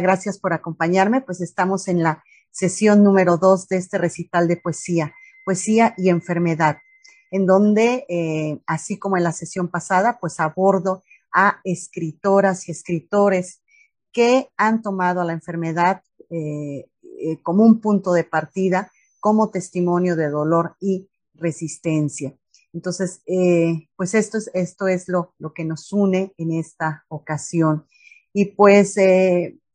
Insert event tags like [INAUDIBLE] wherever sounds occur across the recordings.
Gracias por acompañarme. Pues estamos en la sesión número dos de este recital de poesía, poesía y enfermedad, en donde, eh, así como en la sesión pasada, pues abordo a escritoras y escritores que han tomado a la enfermedad eh, eh, como un punto de partida, como testimonio de dolor y resistencia. Entonces, pues esto es, esto es lo, lo, que nos une en esta ocasión. Y pues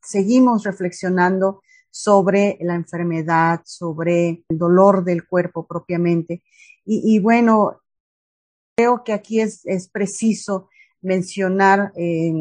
seguimos reflexionando sobre la enfermedad, sobre el dolor del cuerpo propiamente. Y, bueno, creo que aquí es, preciso mencionar eh,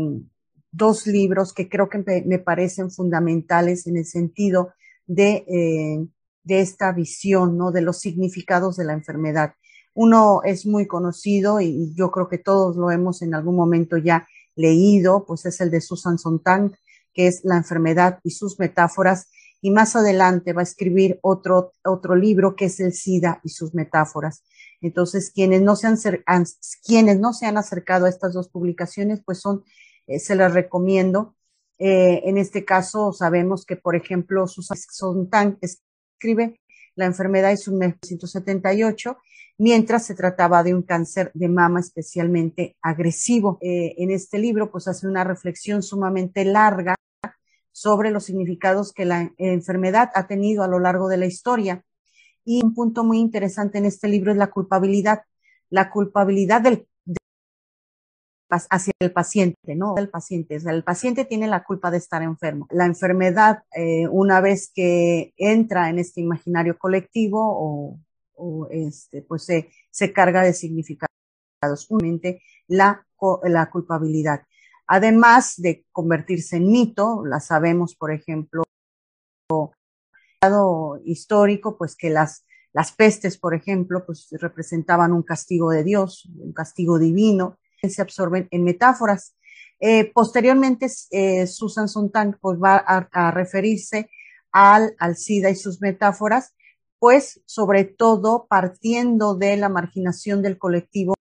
dos libros que creo que me, me, parecen fundamentales en el sentido de, eh, de esta visión, ¿no? De los significados de la enfermedad. Uno es muy conocido y yo creo que todos lo hemos en algún momento ya leído, pues es el de Susan Sontag, que es La enfermedad y sus metáforas. Y más adelante va a escribir otro, otro libro que es El SIDA y sus metáforas. Entonces, quienes no se han, quienes no se han acercado a estas dos publicaciones, pues son, eh, se las recomiendo. Eh, en este caso, sabemos que, por ejemplo, Susan Sontag escribe La enfermedad y sus 1978 mientras se trataba de un cáncer de mama especialmente agresivo. Eh, en este libro, pues hace una reflexión sumamente larga sobre los significados que la enfermedad ha tenido a lo largo de la historia. Y un punto muy interesante en este libro es la culpabilidad, la culpabilidad del, de, hacia el paciente, ¿no? El paciente, el paciente tiene la culpa de estar enfermo. La enfermedad, eh, una vez que entra en este imaginario colectivo o o este, pues se, se carga de significados, únicamente la, la culpabilidad. Además de convertirse en mito, la sabemos, por ejemplo, histórico, pues que las, las pestes, por ejemplo, pues representaban un castigo de Dios, un castigo divino, se absorben en metáforas. Eh, posteriormente, eh, Susan Sontag pues, va a, a referirse al, al SIDA y sus metáforas pues sobre todo partiendo de la marginación del colectivo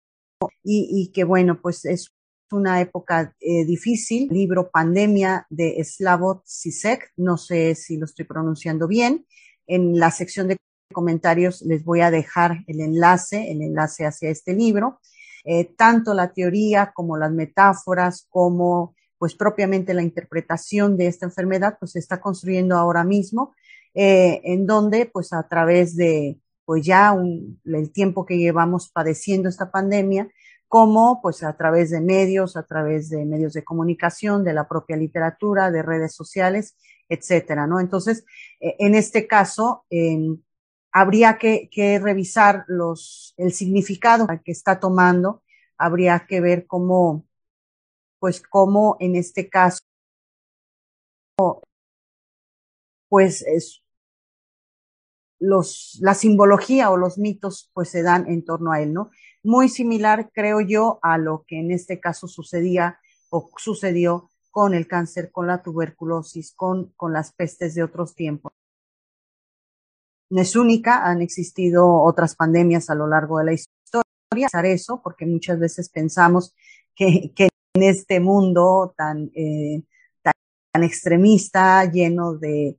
y, que bueno, pues es una época eh, difícil. Libro Pandemia de Slavoj Zizek, no sé si lo estoy pronunciando bien. En la sección de comentarios les voy a dejar el enlace, el enlace hacia este libro. Eh, tanto la teoría como las metáforas, como pues propiamente la interpretación de esta enfermedad, pues se está construyendo ahora mismo eh, en donde pues a través de pues ya un, el tiempo que llevamos padeciendo esta pandemia, como pues a través de medios, a través de medios de comunicación, de la propia literatura, de redes sociales, etcétera, ¿no? Entonces, eh, en este caso, eh, habría que, que, revisar los, el significado que está tomando, habría que ver cómo, pues cómo en este caso pues es, los, la simbología o los mitos pues se dan en torno a él, ¿no? Muy similar, creo yo, a lo que en este caso sucedía o sucedió con el cáncer, con la tuberculosis, con, con las pestes de otros tiempos. No es única, han existido otras pandemias a lo largo de la historia. Eso, porque muchas veces pensamos que, que en este mundo tan, eh, tan extremista, lleno de,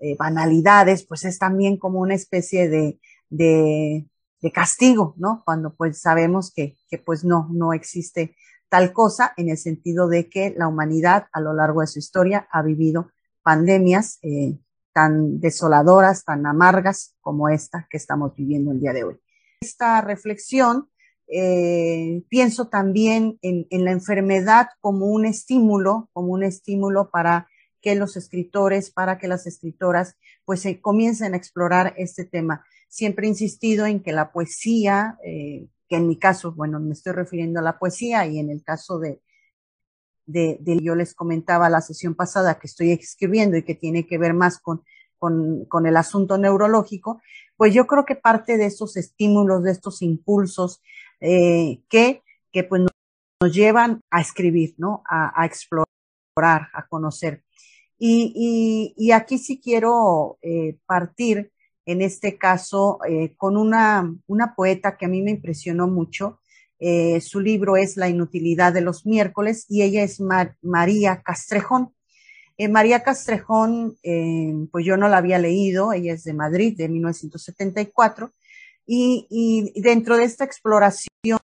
eh, banalidades, pues es también como una especie de, de, castigo, ¿no? Cuando pues sabemos que, que pues no, no existe tal cosa en el sentido de que la humanidad a lo largo de su historia ha vivido pandemias eh, tan desoladoras, tan amargas como esta que estamos viviendo el día de hoy. Esta reflexión, eh, pienso también en, la enfermedad como un estímulo, como un estímulo para que los escritores, para que las escritoras pues se comiencen a explorar este tema. Siempre he insistido en que la poesía, eh, que en mi caso, bueno, me estoy refiriendo a la poesía y en el caso de, de, yo les comentaba la sesión pasada que estoy escribiendo y que tiene que ver más con, con, con el asunto neurológico, pues yo creo que parte de estos estímulos, de estos impulsos eh, que, que pues nos llevan a escribir, ¿no? A, a explorar, a conocer. Y, aquí sí quiero eh, partir, en este caso, eh, con una, una poeta que a mí me impresionó mucho. Eh, su libro es La inutilidad de los miércoles y ella es Mar María Castrejón. María Castrejón, pues yo no la había leído, ella es de Madrid, de 1974, y, dentro de esta exploración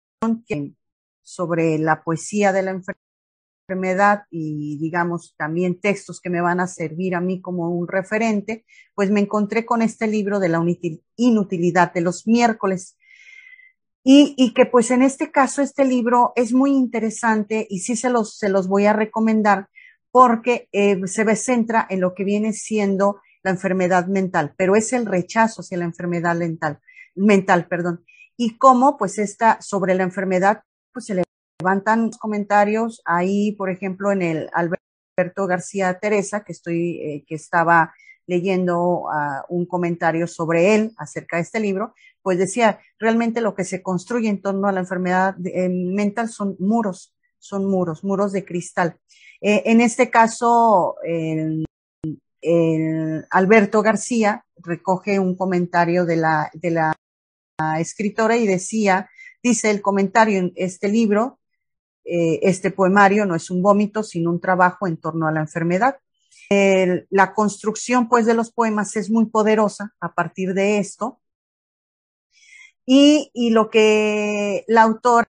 sobre la poesía de la enfermedad y digamos también textos que me van a servir a mí como un referente, pues me encontré con este libro de la inutilidad de los miércoles. Y, y, que pues en este caso este libro es muy interesante y sí se los, se los voy a recomendar porque eh, se centra en lo que viene siendo la enfermedad mental, pero es el rechazo hacia la enfermedad mental, mental, perdón. Y cómo, pues, esta, sobre la enfermedad, pues se levantan comentarios ahí, por ejemplo, en el Alberto García Teresa, que estoy, eh, que estaba leyendo uh, un comentario sobre él acerca de este libro, pues decía, realmente lo que se construye en torno a la enfermedad eh, mental son muros, son muros, muros de cristal. Eh, en este caso, el, el Alberto García recoge un comentario de la, de la escritora y decía, dice el comentario en este libro, eh, este poemario no es un vómito, sino un trabajo en torno a la enfermedad. La construcción, pues, de los poemas es muy poderosa a partir de esto. Y, y lo que la autora,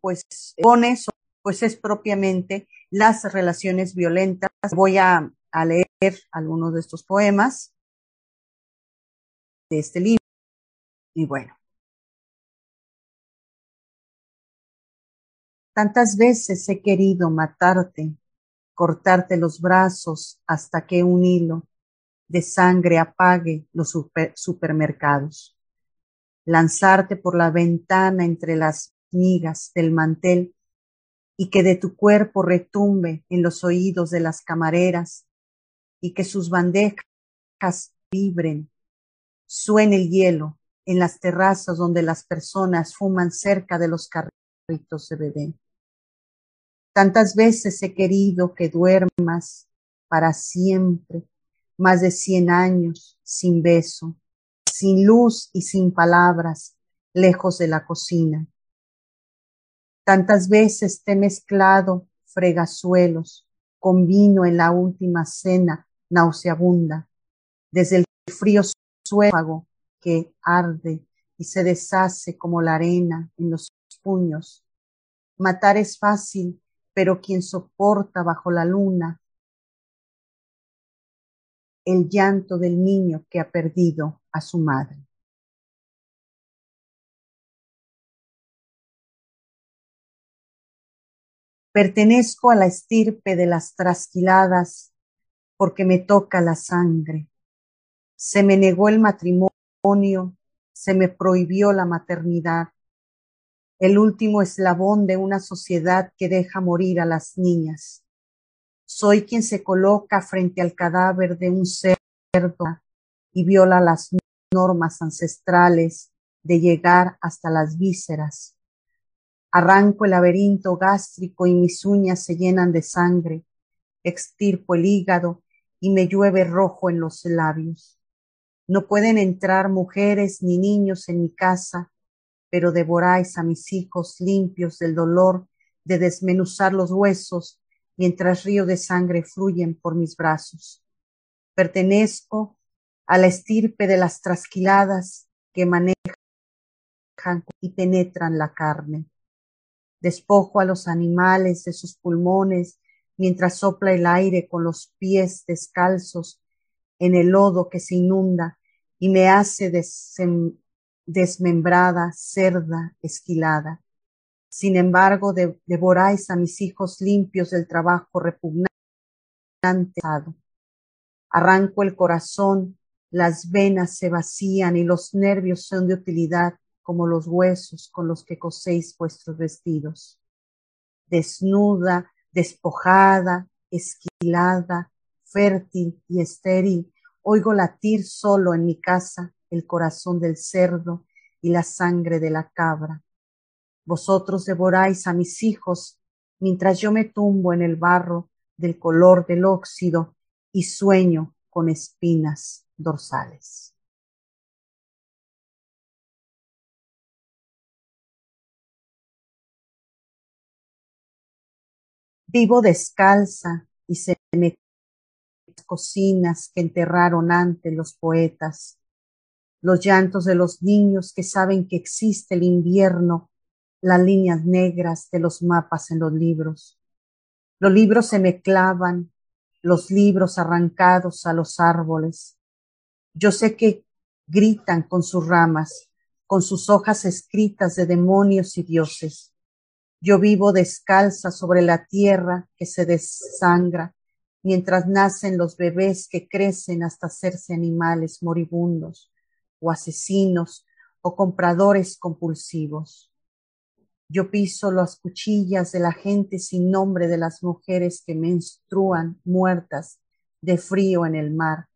pues, pone pues es propiamente las relaciones violentas. Voy a, a leer algunos de estos poemas de este libro. Y bueno. Tantas veces he querido matarte, cortarte los brazos hasta que un hilo de sangre apague los super supermercados, lanzarte por la ventana entre las migas del mantel y que de tu cuerpo retumbe en los oídos de las camareras y que sus bandejas vibren, suene el hielo en las terrazas donde las personas fuman cerca de los carritos de bebé. Tantas veces he querido que duermas para siempre, más de cien años, sin beso, sin luz y sin palabras, lejos de la cocina Tantas veces te he mezclado fregasuelos con vino en la última cena nauseabunda, desde el frío suéfago que arde y se deshace como la arena en los puños. Matar es fácil, pero quien soporta bajo la luna el llanto del niño que ha perdido a su madre. Pertenezco a la estirpe de las trasquiladas porque me toca la sangre. Se me negó el matrimonio, se me prohibió la maternidad, el último eslabón de una sociedad que deja morir a las niñas. Soy quien se coloca frente al cadáver de un cerdo y viola las normas ancestrales de llegar hasta las vísceras Arranco el laberinto gástrico y mis uñas se llenan de sangre. Extirpo el hígado y me llueve rojo en los labios. No pueden entrar mujeres ni niños en mi casa, pero devoráis a mis hijos limpios del dolor de desmenuzar los huesos mientras río de sangre fluyen por mis brazos. Pertenezco a la estirpe de las trasquiladas que manejan y penetran la carne despojo a los animales de sus pulmones mientras sopla el aire con los pies descalzos en el lodo que se inunda y me hace desmembrada, cerda, esquilada. Sin embargo, devoráis a mis hijos limpios del trabajo repugnante. Arranco el corazón, las venas se vacían y los nervios son de utilidad como los huesos con los que coséis vuestros vestidos. Desnuda, despojada, esquilada, fértil y estéril, oigo latir solo en mi casa el corazón del cerdo y la sangre de la cabra. Vosotros devoráis a mis hijos mientras yo me tumbo en el barro del color del óxido y sueño con espinas dorsales. Vivo descalza y se me cocinas que enterraron antes los poetas, los llantos de los niños que saben que existe el invierno, las líneas negras de los mapas en los libros. Los libros se me clavan, los libros arrancados a los árboles. Yo sé que gritan con sus ramas, con sus hojas escritas de demonios y dioses. Yo vivo descalza sobre la tierra que se desangra, mientras nacen los bebés que crecen hasta hacerse animales moribundos o asesinos o compradores compulsivos. Yo piso las cuchillas de la gente sin nombre de las mujeres que menstruan muertas de frío en el mar.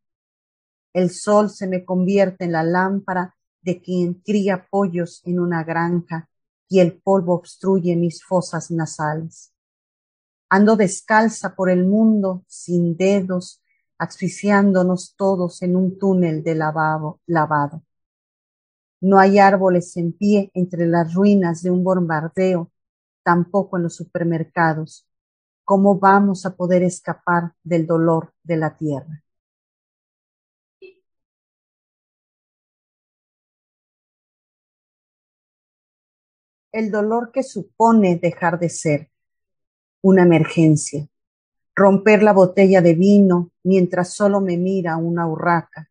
El sol se me convierte en la lámpara de quien cría pollos en una granja y el polvo obstruye mis fosas nasales. Ando descalza por el mundo, sin dedos, asfixiándonos todos en un túnel de lavado. lavado. No hay árboles en pie entre las ruinas de un bombardeo, tampoco en los supermercados. ¿Cómo vamos a poder escapar del dolor de la tierra? El dolor que supone dejar de ser una emergencia, romper la botella de vino mientras solo me mira una urraca.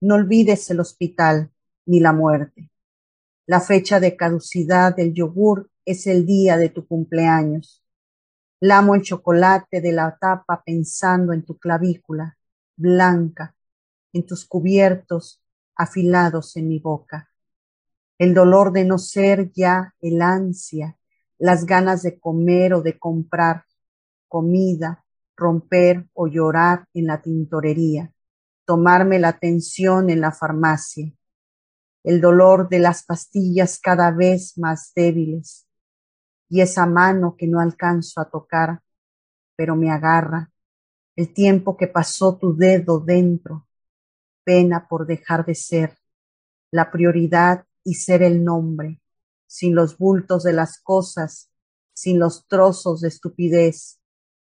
No olvides el hospital ni la muerte. La fecha de caducidad del yogur es el día de tu cumpleaños. Lamo el chocolate de la tapa pensando en tu clavícula blanca, en tus cubiertos afilados en mi boca. El dolor de no ser ya el ansia, las ganas de comer o de comprar comida, romper o llorar en la tintorería, tomarme la atención en la farmacia, el dolor de las pastillas cada vez más débiles y esa mano que no alcanzo a tocar, pero me agarra, el tiempo que pasó tu dedo dentro, pena por dejar de ser, la prioridad y ser el nombre, sin los bultos de las cosas, sin los trozos de estupidez,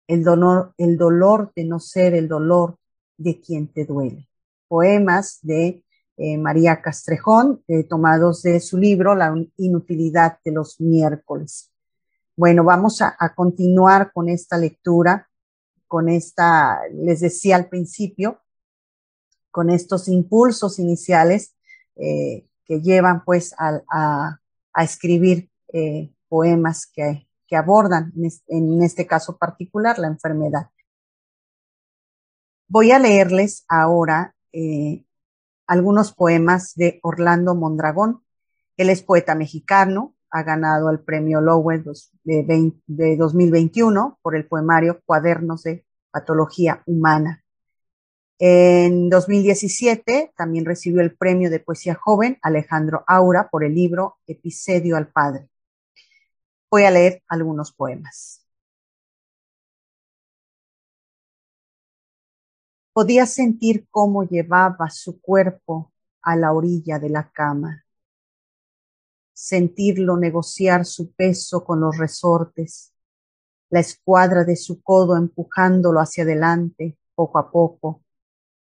el dolor, el dolor de no ser el dolor de quien te duele. Poemas de eh, María Castrejón, eh, tomados de su libro La inutilidad de los miércoles. Bueno, vamos a, continuar con esta lectura, con esta, les decía al principio, con estos impulsos iniciales eh, que llevan pues a, escribir poemas que, abordan, en este caso particular, la enfermedad. Voy a leerles ahora eh, algunos poemas de Orlando Mondragón. Él es poeta mexicano, ha ganado el premio Lowell de, de 2021 por el poemario Cuadernos de Patología Humana. En 2017 también recibió el premio de poesía joven Alejandro Aura por el libro Episodio al Padre. Voy a leer algunos poemas. Podía sentir cómo llevaba su cuerpo a la orilla de la cama, sentirlo negociar su peso con los resortes, la escuadra de su codo empujándolo hacia adelante poco a poco,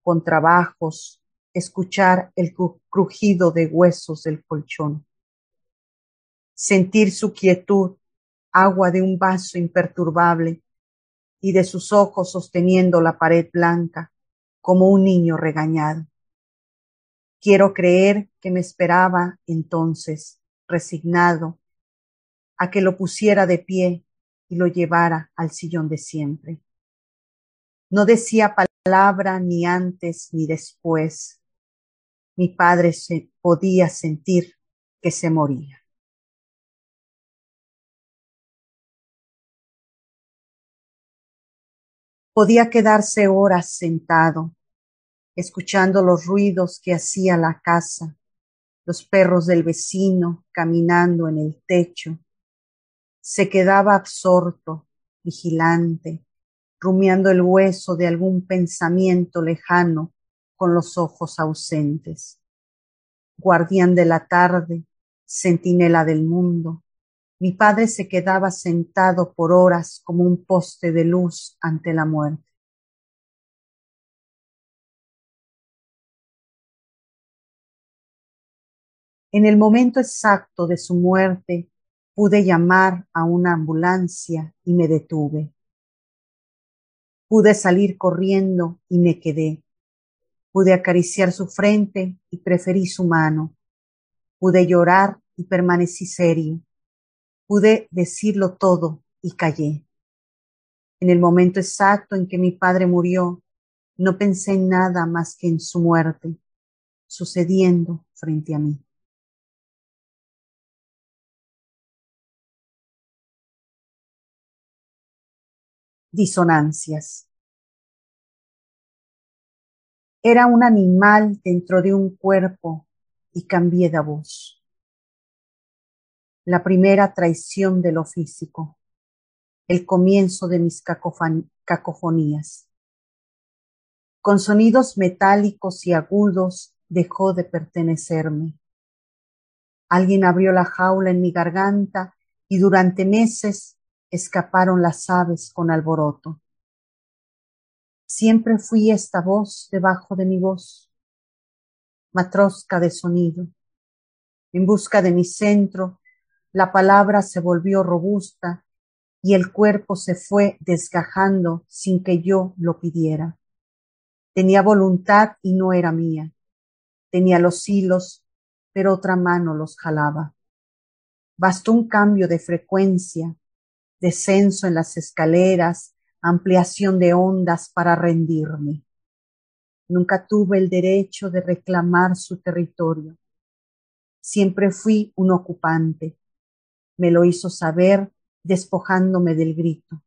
con trabajos, escuchar el crujido de huesos del colchón, sentir su quietud, agua de un vaso imperturbable, y de sus ojos sosteniendo la pared blanca, como un niño regañado. Quiero creer que me esperaba entonces, resignado, a que lo pusiera de pie y lo llevara al sillón de siempre. No decía palabra ni antes ni después. Mi padre se podía sentir que se moría. Podía quedarse horas sentado, escuchando los ruidos que hacía la casa, los perros del vecino caminando en el techo. Se quedaba absorto, vigilante, rumiando el hueso de algún pensamiento lejano con los ojos ausentes. Guardián de la tarde, centinela del mundo, Mi padre se quedaba sentado por horas como un poste de luz ante la muerte. En el momento exacto de su muerte pude llamar a una ambulancia y me detuve. Pude salir corriendo y me quedé. Pude acariciar su frente y preferí su mano. Pude llorar y permanecí serio. Pude decirlo todo y callé. En el momento exacto en que mi padre murió, no pensé en nada más que en su muerte, sucediendo frente a mí. disonancias. Era un animal dentro de un cuerpo y cambié de voz. La primera traición de lo físico, el comienzo de mis cacofonías. Con sonidos metálicos y agudos dejó de pertenecerme. Alguien abrió la jaula en mi garganta y durante meses escaparon las aves con alboroto. Siempre fui esta voz debajo de mi voz, matrosca de sonido. En busca de mi centro, la palabra se volvió robusta y el cuerpo se fue desgajando sin que yo lo pidiera. Tenía voluntad y no era mía. Tenía los hilos, pero otra mano los jalaba. Bastó un cambio de frecuencia descenso en las escaleras, ampliación de ondas para rendirme. Nunca tuve el derecho de reclamar su territorio. Siempre fui un ocupante. Me lo hizo saber despojándome del grito.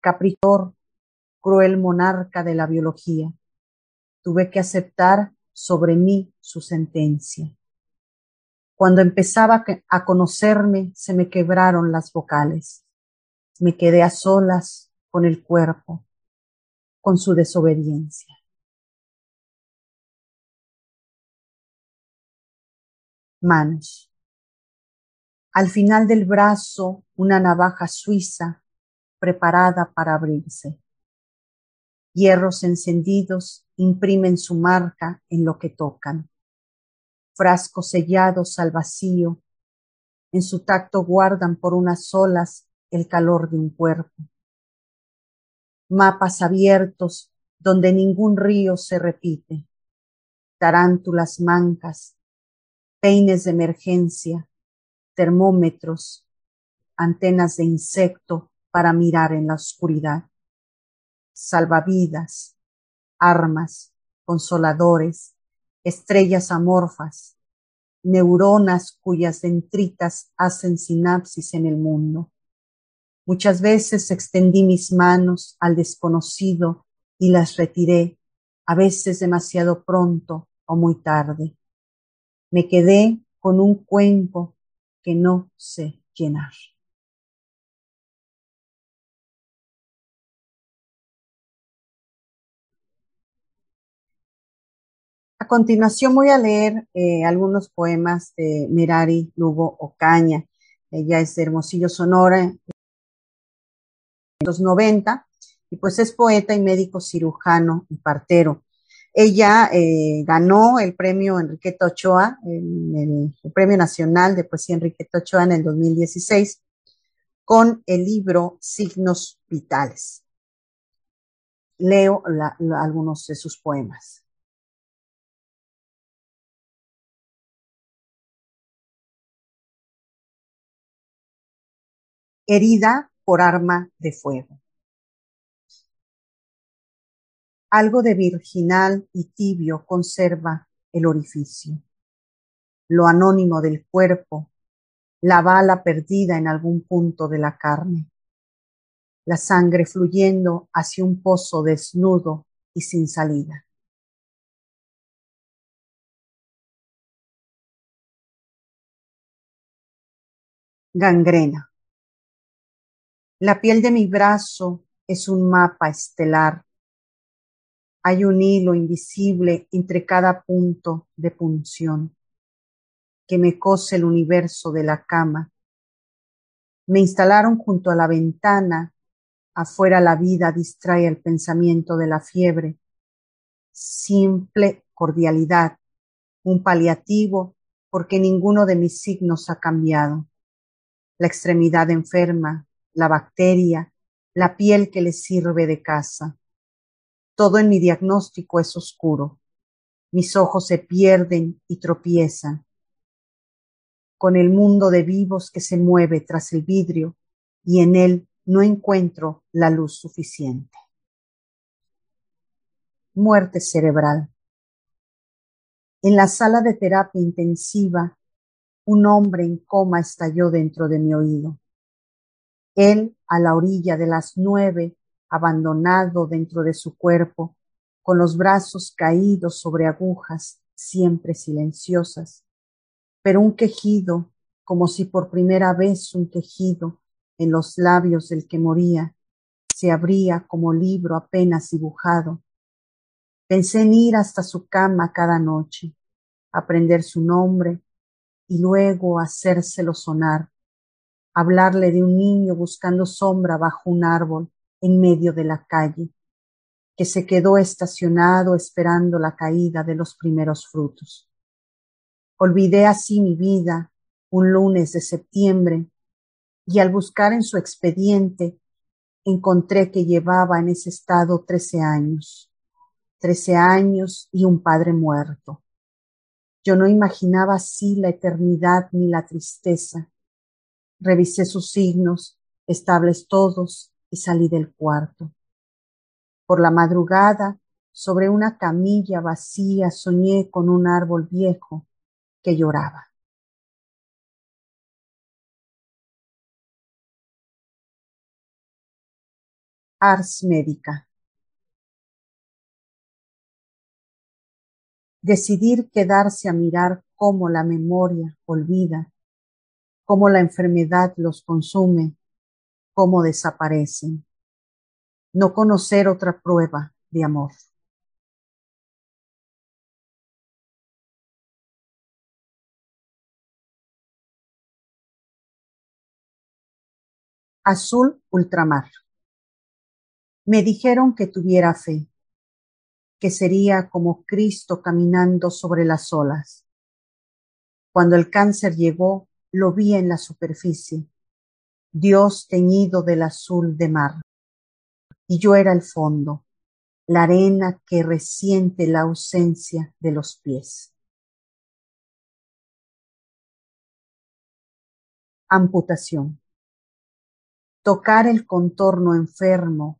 Capritor, cruel monarca de la biología. Tuve que aceptar sobre mí su sentencia. Cuando empezaba a conocerme, se me quebraron las vocales. Me quedé a solas con el cuerpo, con su desobediencia. Manos. Al final del brazo, una navaja suiza preparada para abrirse. Hierros encendidos imprimen su marca en lo que tocan. Frascos sellados al vacío, en su tacto guardan por unas olas el calor de un cuerpo. Mapas abiertos donde ningún río se repite, tarántulas mancas, peines de emergencia, termómetros, antenas de insecto para mirar en la oscuridad, salvavidas, armas, consoladores, estrellas amorfas, neuronas cuyas dendritas hacen sinapsis en el mundo. Muchas veces extendí mis manos al desconocido y las retiré, a veces demasiado pronto o muy tarde. Me quedé con un cuenco que no sé llenar. A continuación voy a leer eh, algunos poemas de Merari Lugo Ocaña. Ella es de Hermosillo, Sonora, en los 90, y pues es poeta y médico cirujano y partero. Ella eh, ganó el premio Enriqueta Ochoa, el, Premio Nacional de Poesía Enriqueta Ochoa en el 2016, con el libro Signos Vitales. Leo algunos de sus poemas. herida por arma de fuego. Algo de virginal y tibio conserva el orificio. Lo anónimo del cuerpo, la bala perdida en algún punto de la carne, la sangre fluyendo hacia un pozo desnudo y sin salida. Gangrena. La piel de mi brazo es un mapa estelar. Hay un hilo invisible entre cada punto de punción que me cose el universo de la cama Me instalaron junto a la ventana, afuera la vida distrae el pensamiento de la fiebre. Simple cordialidad, un paliativo porque ninguno de mis signos ha cambiado. La extremidad enferma, la bacteria, la piel que le sirve de casa. Todo en mi diagnóstico es oscuro. Mis ojos se pierden y tropiezan. Con el mundo de vivos que se mueve tras el vidrio y en él no encuentro la luz suficiente. Muerte cerebral. En la sala de terapia intensiva, un hombre en coma estalló dentro de mi oído. Él, a la orilla de las nueve, abandonado dentro de su cuerpo, con los brazos caídos sobre agujas, siempre silenciosas, pero un quejido, como si por primera vez un quejido en los labios del que moría, se abría como libro apenas dibujado, Pensé en ir hasta su cama cada noche, aprender su nombre y luego hacérselo sonar, hablarle de un niño buscando sombra bajo un árbol en medio de la calle, que se quedó estacionado esperando la caída de los primeros frutos. Olvidé así mi vida un lunes de septiembre y al buscar en su expediente encontré que llevaba en ese estado trece años trece años y un padre muerto. Yo no imaginaba así la eternidad ni la tristeza. Revisé sus signos, estables todos, y salí del cuarto. Por la madrugada, sobre una camilla vacía, soñé con un árbol viejo que lloraba. Ars Médica decidir quedarse a mirar cómo la memoria olvida, cómo la enfermedad los consume, cómo desaparecen. No conocer otra prueba de amor. Azul ultramar. Me dijeron que tuviera fe que sería como Cristo caminando sobre las olas. Cuando el cáncer llegó, lo vi en la superficie, Dios teñido del azul de mar. Y yo era el fondo, la arena que resiente la ausencia de los pies. Amputación. Tocar el contorno enfermo,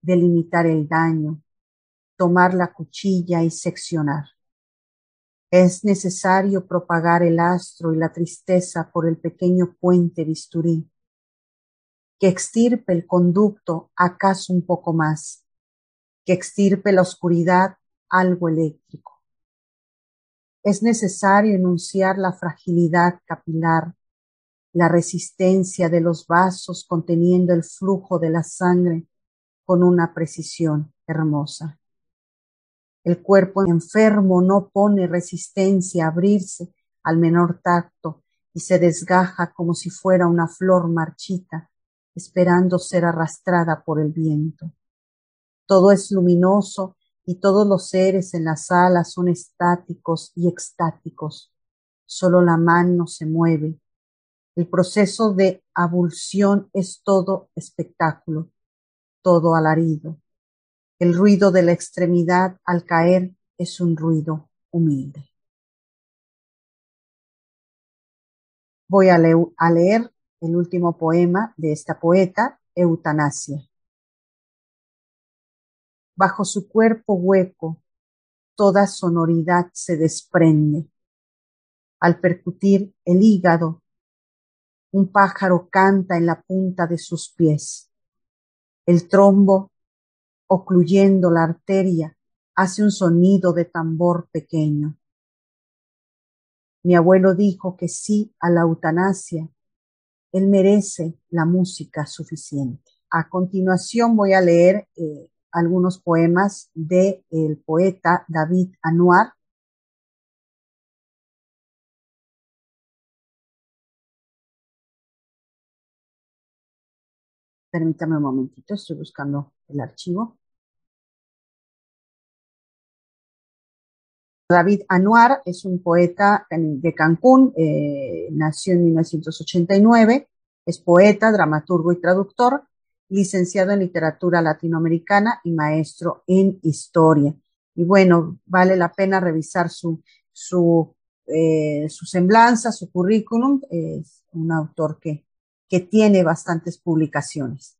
delimitar el daño, tomar la cuchilla y seccionar. Es necesario propagar el astro y la tristeza por el pequeño puente bisturí, que extirpe el conducto acaso un poco más, que extirpe la oscuridad algo eléctrico. Es necesario enunciar la fragilidad capilar, la resistencia de los vasos conteniendo el flujo de la sangre con una precisión hermosa. El cuerpo enfermo no pone resistencia a abrirse al menor tacto y se desgaja como si fuera una flor marchita, esperando ser arrastrada por el viento. Todo es luminoso y todos los seres en la sala son estáticos y extáticos. Solo la mano se mueve. El proceso de abulsión es todo espectáculo, todo alarido. El ruido de la extremidad al caer es un ruido humilde. Voy a, leer el último poema de esta poeta, Eutanasia. Bajo su cuerpo hueco, toda sonoridad se desprende. Al percutir el hígado, un pájaro canta en la punta de sus pies. El trombo ocluyendo la arteria, hace un sonido de tambor pequeño. Mi abuelo dijo que sí a la eutanasia. Él merece la música suficiente. A continuación voy a leer eh, algunos poemas del el poeta David Anuar, Permítame un momentito, estoy buscando el archivo. David Anuar es un poeta de Cancún, eh, nació en 1989, es poeta, dramaturgo y traductor, licenciado en literatura latinoamericana y maestro en historia. Y bueno, vale la pena revisar su, su, eh, su semblanza, su currículum. Es un autor que, que tiene bastantes publicaciones.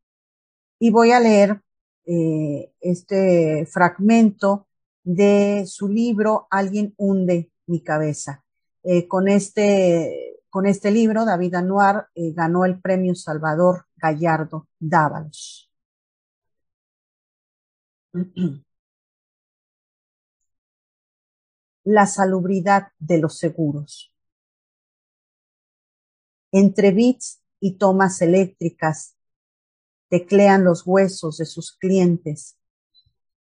Y voy a leer eh, este fragmento de su libro Alguien hunde mi cabeza. Eh, con, este, con este libro, David Anuar eh, ganó el premio Salvador Gallardo Dávalos. [CLEARS THROAT] La salubridad de los seguros. Entre bits y tomas eléctricas, teclean los huesos de sus clientes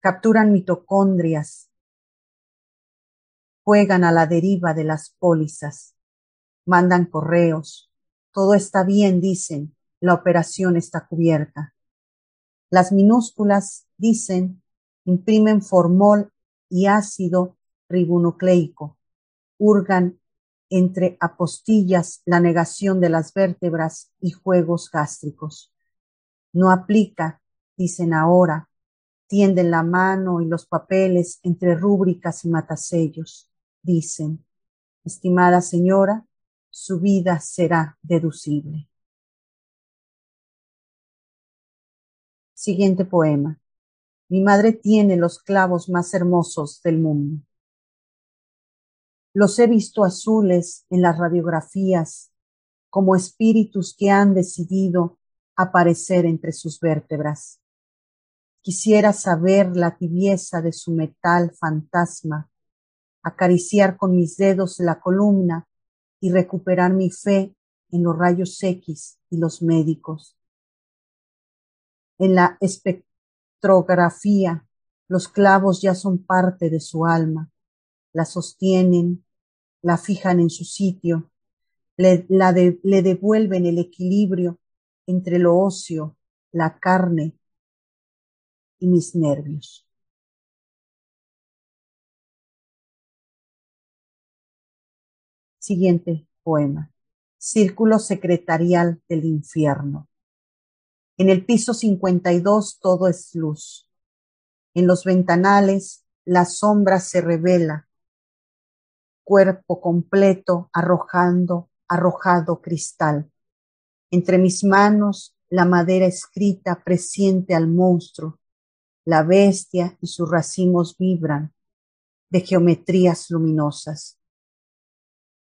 capturan mitocondrias, juegan a la deriva de las pólizas, mandan correos, todo está bien, dicen, la operación está cubierta. Las minúsculas, dicen, imprimen formol y ácido ribonucleico, hurgan entre apostillas la negación de las vértebras y juegos gástricos. No aplica, dicen ahora, tienden la mano y los papeles entre rúbricas y matasellos. Dicen, estimada señora, su vida será deducible. Siguiente poema. Mi madre tiene los clavos más hermosos del mundo. Los he visto azules en las radiografías, como espíritus que han decidido aparecer entre sus vértebras. Quisiera saber la tibieza de su metal fantasma, acariciar con mis dedos la columna y recuperar mi fe en los rayos X y los médicos. En la espectrografía, los clavos ya son parte de su alma, la sostienen, la fijan en su sitio, le, devuelven el equilibrio entre lo óseo, la carne y mis nervios. Siguiente poema. Círculo secretarial del infierno. En el piso 52 todo es luz. En los ventanales la sombra se revela. Cuerpo completo arrojando, arrojado cristal. Entre mis manos la madera escrita presiente al monstruo la bestia y sus racimos vibran de geometrías luminosas.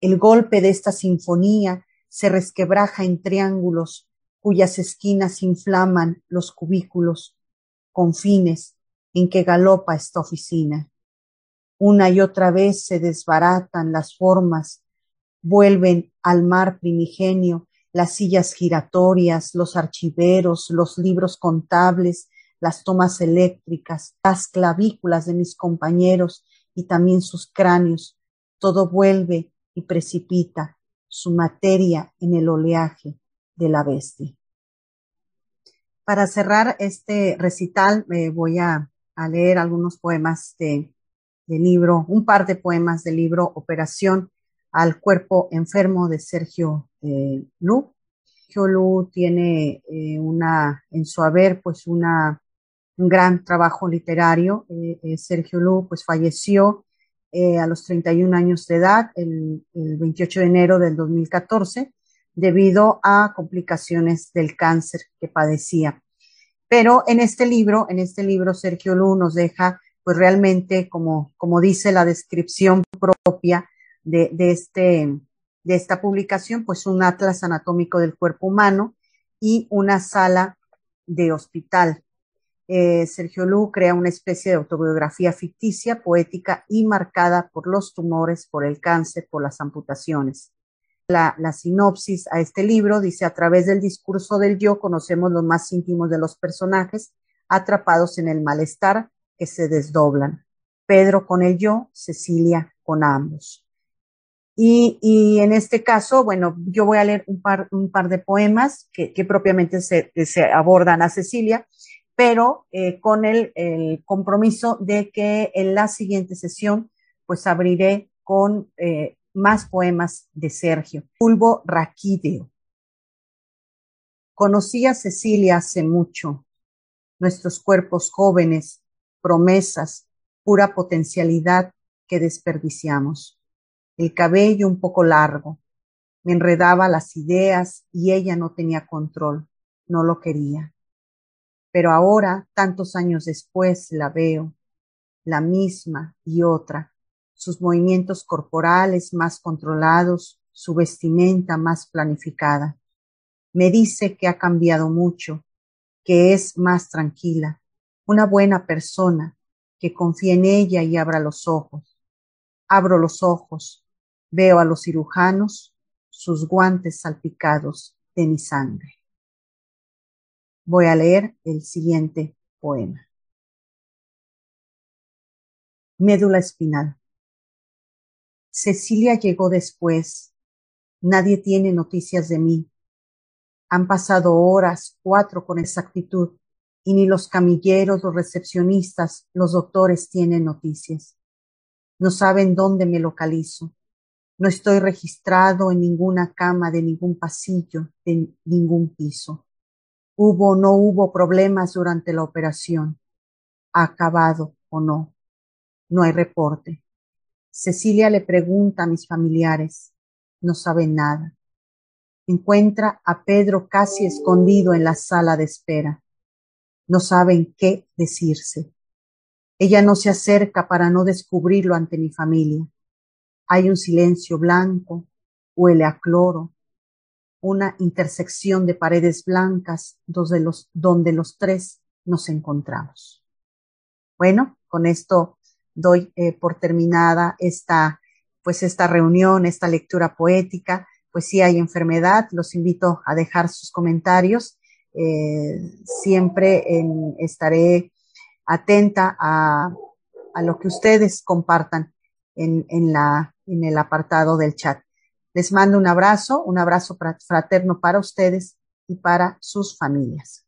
El golpe de esta sinfonía se resquebraja en triángulos cuyas esquinas inflaman los cubículos confines en que galopa esta oficina. Una y otra vez se desbaratan las formas, vuelven al mar primigenio las sillas giratorias, los archiveros, los libros contables, las tomas eléctricas, las clavículas de mis compañeros y también sus cráneos. Todo vuelve y precipita su materia en el oleaje de la bestia. Para cerrar este recital, me voy a, leer algunos poemas de, libro, un par de poemas del libro Operación al cuerpo enfermo de Sergio eh, Lu. Sergio Lu tiene eh, una, en su haber, pues una un gran trabajo literario. Eh, eh, Sergio Lu pues falleció eh, a los 31 años de edad, el, el, 28 de enero del 2014, debido a complicaciones del cáncer que padecía. Pero en este libro, en este libro, Sergio Lu nos deja, pues realmente, como, como dice la descripción propia de, de, este, de esta publicación, pues un atlas anatómico del cuerpo humano y una sala de hospital eh, Sergio Lu crea una especie de autobiografía ficticia, poética y marcada por los tumores, por el cáncer, por las amputaciones. La, sinopsis a este libro dice, a través del discurso del yo conocemos los más íntimos de los personajes, atrapados en el malestar que se desdoblan. Pedro con el yo, Cecilia con ambos. Y, en este caso, bueno, yo voy a leer un par, de poemas que, propiamente se, abordan a Cecilia, pero eh, con el, compromiso de que en la siguiente sesión, pues abriré con eh, más poemas de Sergio. Pulvo Raquídeo. Conocí a Cecilia hace mucho. Nuestros cuerpos jóvenes, promesas, pura potencialidad que desperdiciamos el cabello un poco largo. Me enredaba las ideas y ella no tenía control, no lo quería. Pero ahora, tantos años después, la veo, la misma y otra, sus movimientos corporales más controlados, su vestimenta más planificada. Me dice que ha cambiado mucho, que es más tranquila, una buena persona, que confía en ella y abra los ojos. Abro los ojos, Veo a los cirujanos, sus guantes salpicados de mi sangre. Voy a leer el siguiente poema. Médula espinal. Cecilia llegó después. Nadie tiene noticias de mí. Han pasado horas, cuatro con exactitud, y ni los camilleros, los recepcionistas, los doctores tienen noticias. No saben dónde me localizo. No estoy registrado en ninguna cama de ningún pasillo, de ningún piso. Hubo o no hubo problemas durante la operación. ¿Ha acabado o no? No hay reporte. Cecilia le pregunta a mis familiares. No saben nada. Encuentra a Pedro casi escondido en la sala de espera. No saben qué decirse. Ella no se acerca para no descubrirlo ante mi familia. Hay un silencio blanco, huele a cloro, una intersección de paredes blancas donde los, donde los tres nos encontramos. Bueno, con esto doy eh, por terminada esta, pues esta reunión, esta lectura poética, poesía y enfermedad. Los invito a dejar sus comentarios. Eh, siempre en, estaré atenta a, a lo que ustedes compartan en, en, la, en el apartado del chat. Les mando un abrazo, un abrazo fraterno para ustedes y para sus familias.